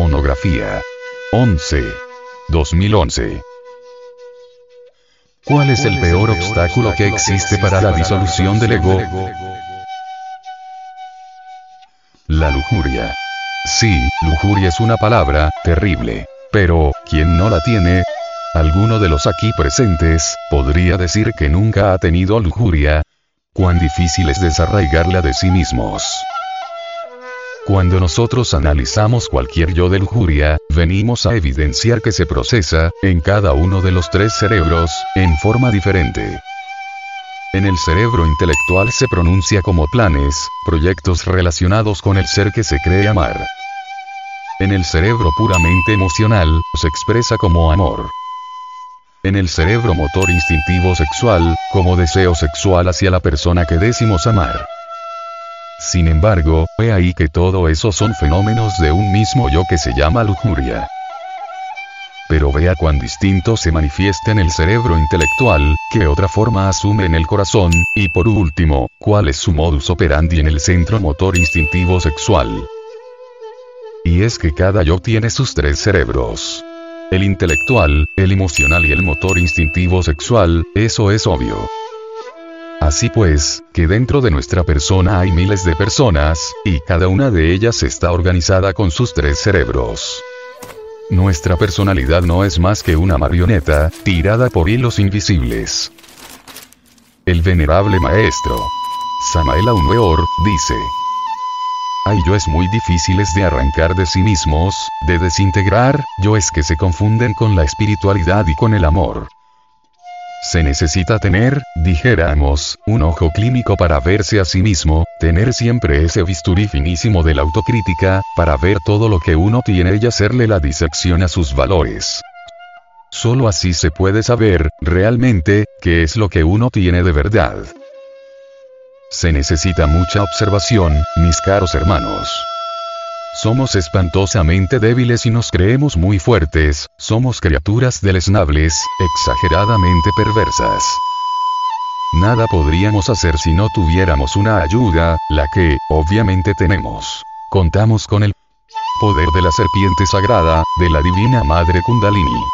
Monografía 11. 2011. ¿Cuál es el peor obstáculo que existe para la disolución del ego? La lujuria. Sí, lujuria es una palabra terrible. Pero, ¿quién no la tiene? ¿Alguno de los aquí presentes podría decir que nunca ha tenido lujuria? Cuán difícil es desarraigarla de sí mismos. Cuando nosotros analizamos cualquier yo de lujuria, venimos a evidenciar que se procesa, en cada uno de los tres cerebros, en forma diferente. En el cerebro intelectual se pronuncia como planes, proyectos relacionados con el ser que se cree amar. En el cerebro puramente emocional, se expresa como amor. En el cerebro motor instintivo sexual, como deseo sexual hacia la persona que decimos amar. Sin embargo, he ahí que todo eso son fenómenos de un mismo yo que se llama lujuria. Pero vea cuán distinto se manifiesta en el cerebro intelectual, qué otra forma asume en el corazón, y por último, cuál es su modus operandi en el centro motor instintivo sexual. Y es que cada yo tiene sus tres cerebros. El intelectual, el emocional y el motor instintivo sexual, eso es obvio. Así pues, que dentro de nuestra persona hay miles de personas, y cada una de ellas está organizada con sus tres cerebros. Nuestra personalidad no es más que una marioneta, tirada por hilos invisibles. El venerable maestro, Samael Aumeor, dice, hay yoes muy difíciles de arrancar de sí mismos, de desintegrar, yoes que se confunden con la espiritualidad y con el amor. Se necesita tener, dijéramos, un ojo clínico para verse a sí mismo, tener siempre ese bisturí finísimo de la autocrítica, para ver todo lo que uno tiene y hacerle la disección a sus valores. Solo así se puede saber, realmente, qué es lo que uno tiene de verdad. Se necesita mucha observación, mis caros hermanos. Somos espantosamente débiles y nos creemos muy fuertes, somos criaturas deleznables, exageradamente perversas. Nada podríamos hacer si no tuviéramos una ayuda, la que, obviamente tenemos. Contamos con el poder de la serpiente sagrada, de la divina Madre Kundalini.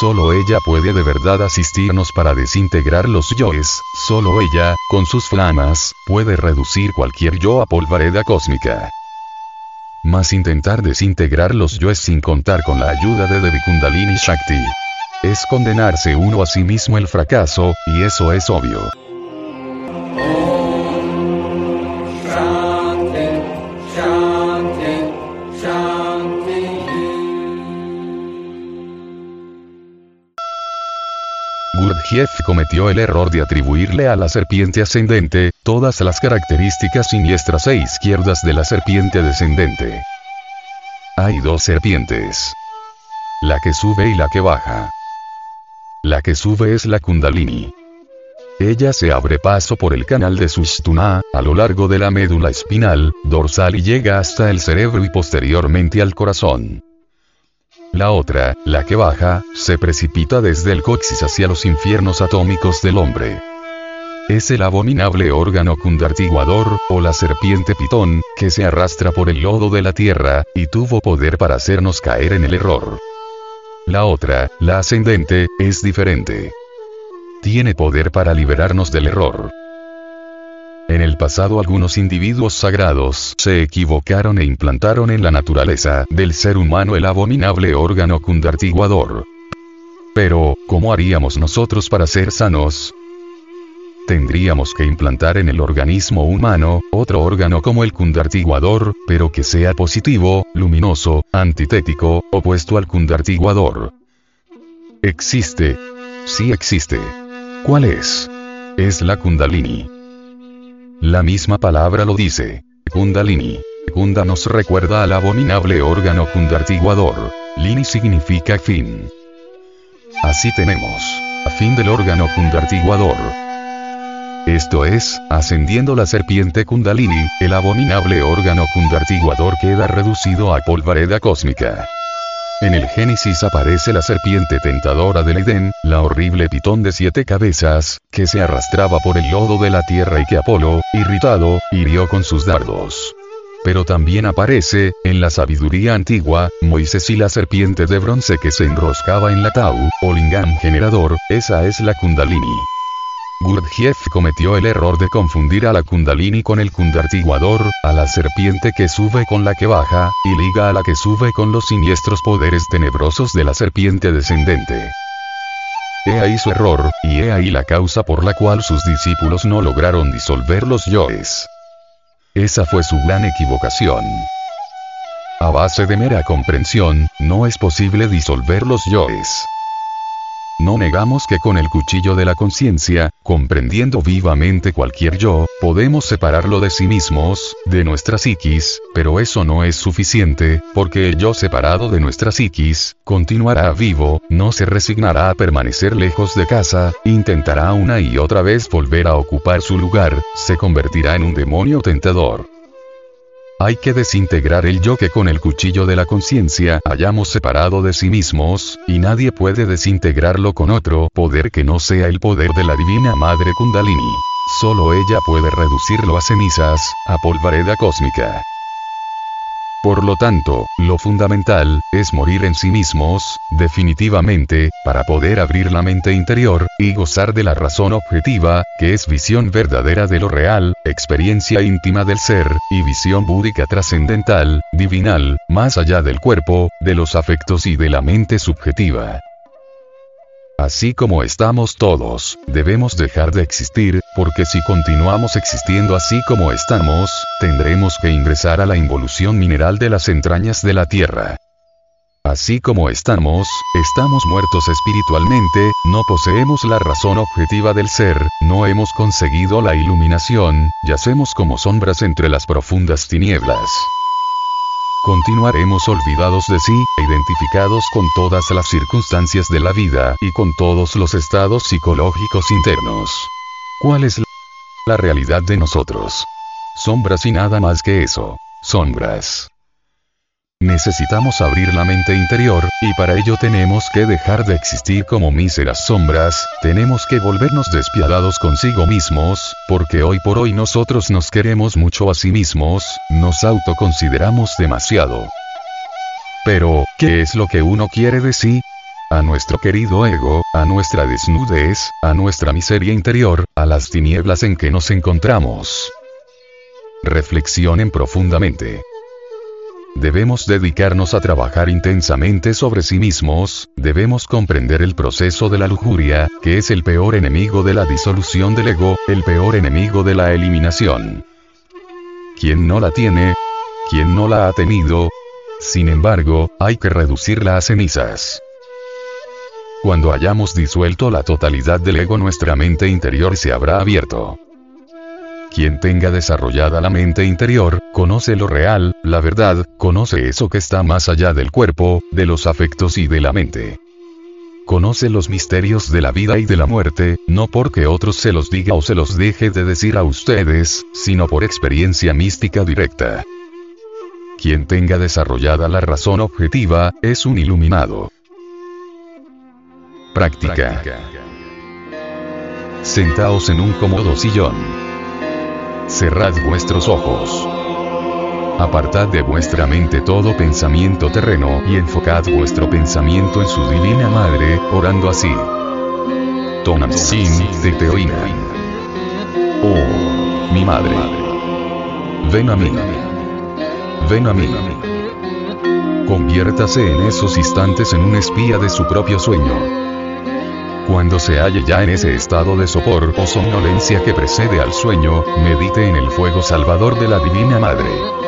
Solo ella puede de verdad asistirnos para desintegrar los yoes, solo ella, con sus flamas, puede reducir cualquier yo a polvareda cósmica. Mas intentar desintegrar los yoes sin contar con la ayuda de Devi Kundalini Shakti. Es condenarse uno a sí mismo el fracaso, y eso es obvio. Gurdjieff cometió el error de atribuirle a la serpiente ascendente, todas las características siniestras e izquierdas de la serpiente descendente. Hay dos serpientes. La que sube y la que baja. La que sube es la kundalini. Ella se abre paso por el canal de Sushtuna, a lo largo de la médula espinal, dorsal y llega hasta el cerebro y posteriormente al corazón. La otra, la que baja, se precipita desde el coxis hacia los infiernos atómicos del hombre. Es el abominable órgano cundartiguador, o la serpiente pitón, que se arrastra por el lodo de la tierra, y tuvo poder para hacernos caer en el error. La otra, la ascendente, es diferente. Tiene poder para liberarnos del error. En el pasado algunos individuos sagrados se equivocaron e implantaron en la naturaleza del ser humano el abominable órgano cundartiguador. Pero, ¿cómo haríamos nosotros para ser sanos? Tendríamos que implantar en el organismo humano, otro órgano como el cundartiguador, pero que sea positivo, luminoso, antitético, opuesto al cundartiguador. Existe. Sí existe. ¿Cuál es? Es la kundalini. La misma palabra lo dice. Kundalini. Kunda nos recuerda al abominable órgano kundartiguador. Lini significa fin. Así tenemos. A fin del órgano kundartiguador. Esto es, ascendiendo la serpiente kundalini, el abominable órgano kundartiguador queda reducido a polvareda cósmica. En el Génesis aparece la serpiente tentadora del Edén, la horrible pitón de siete cabezas, que se arrastraba por el lodo de la tierra y que Apolo, irritado, hirió con sus dardos. Pero también aparece, en la sabiduría antigua, Moisés y la serpiente de bronce que se enroscaba en la Tau, o lingam generador, esa es la Kundalini. Gurdjieff cometió el error de confundir a la Kundalini con el Kundartiguador, a la serpiente que sube con la que baja, y liga a la que sube con los siniestros poderes tenebrosos de la serpiente descendente. He ahí su error, y he ahí la causa por la cual sus discípulos no lograron disolver los yoes. Esa fue su gran equivocación. A base de mera comprensión, no es posible disolver los yoes. No negamos que con el cuchillo de la conciencia, comprendiendo vivamente cualquier yo, podemos separarlo de sí mismos, de nuestra psiquis, pero eso no es suficiente, porque el yo separado de nuestra psiquis, continuará vivo, no se resignará a permanecer lejos de casa, intentará una y otra vez volver a ocupar su lugar, se convertirá en un demonio tentador. Hay que desintegrar el yo que con el cuchillo de la conciencia hayamos separado de sí mismos, y nadie puede desintegrarlo con otro poder que no sea el poder de la Divina Madre Kundalini. Solo ella puede reducirlo a cenizas, a polvareda cósmica. Por lo tanto, lo fundamental, es morir en sí mismos, definitivamente, para poder abrir la mente interior, y gozar de la razón objetiva, que es visión verdadera de lo real, experiencia íntima del ser, y visión búdica trascendental, divinal, más allá del cuerpo, de los afectos y de la mente subjetiva. Así como estamos todos, debemos dejar de existir, porque si continuamos existiendo así como estamos, tendremos que ingresar a la involución mineral de las entrañas de la Tierra. Así como estamos, estamos muertos espiritualmente, no poseemos la razón objetiva del ser, no hemos conseguido la iluminación, yacemos como sombras entre las profundas tinieblas continuaremos olvidados de sí, identificados con todas las circunstancias de la vida y con todos los estados psicológicos internos. ¿Cuál es la realidad de nosotros? Sombras y nada más que eso. Sombras. Necesitamos abrir la mente interior, y para ello tenemos que dejar de existir como míseras sombras, tenemos que volvernos despiadados consigo mismos, porque hoy por hoy nosotros nos queremos mucho a sí mismos, nos autoconsideramos demasiado. Pero, ¿qué es lo que uno quiere de sí? A nuestro querido ego, a nuestra desnudez, a nuestra miseria interior, a las tinieblas en que nos encontramos. Reflexionen profundamente. Debemos dedicarnos a trabajar intensamente sobre sí mismos, debemos comprender el proceso de la lujuria, que es el peor enemigo de la disolución del ego, el peor enemigo de la eliminación. ¿Quién no la tiene? ¿Quién no la ha tenido? Sin embargo, hay que reducirla a cenizas. Cuando hayamos disuelto la totalidad del ego nuestra mente interior se habrá abierto. Quien tenga desarrollada la mente interior, conoce lo real, la verdad, conoce eso que está más allá del cuerpo, de los afectos y de la mente. Conoce los misterios de la vida y de la muerte, no porque otros se los diga o se los deje de decir a ustedes, sino por experiencia mística directa. Quien tenga desarrollada la razón objetiva, es un iluminado. Práctica. Sentaos en un cómodo sillón. Cerrad vuestros ojos. Apartad de vuestra mente todo pensamiento terreno y enfocad vuestro pensamiento en su divina madre, orando así. Tonam sin te Oh, mi madre. Ven a mí. Ven a mí. Conviértase en esos instantes en un espía de su propio sueño. Cuando se halle ya en ese estado de sopor o somnolencia que precede al sueño, medite en el fuego salvador de la Divina Madre.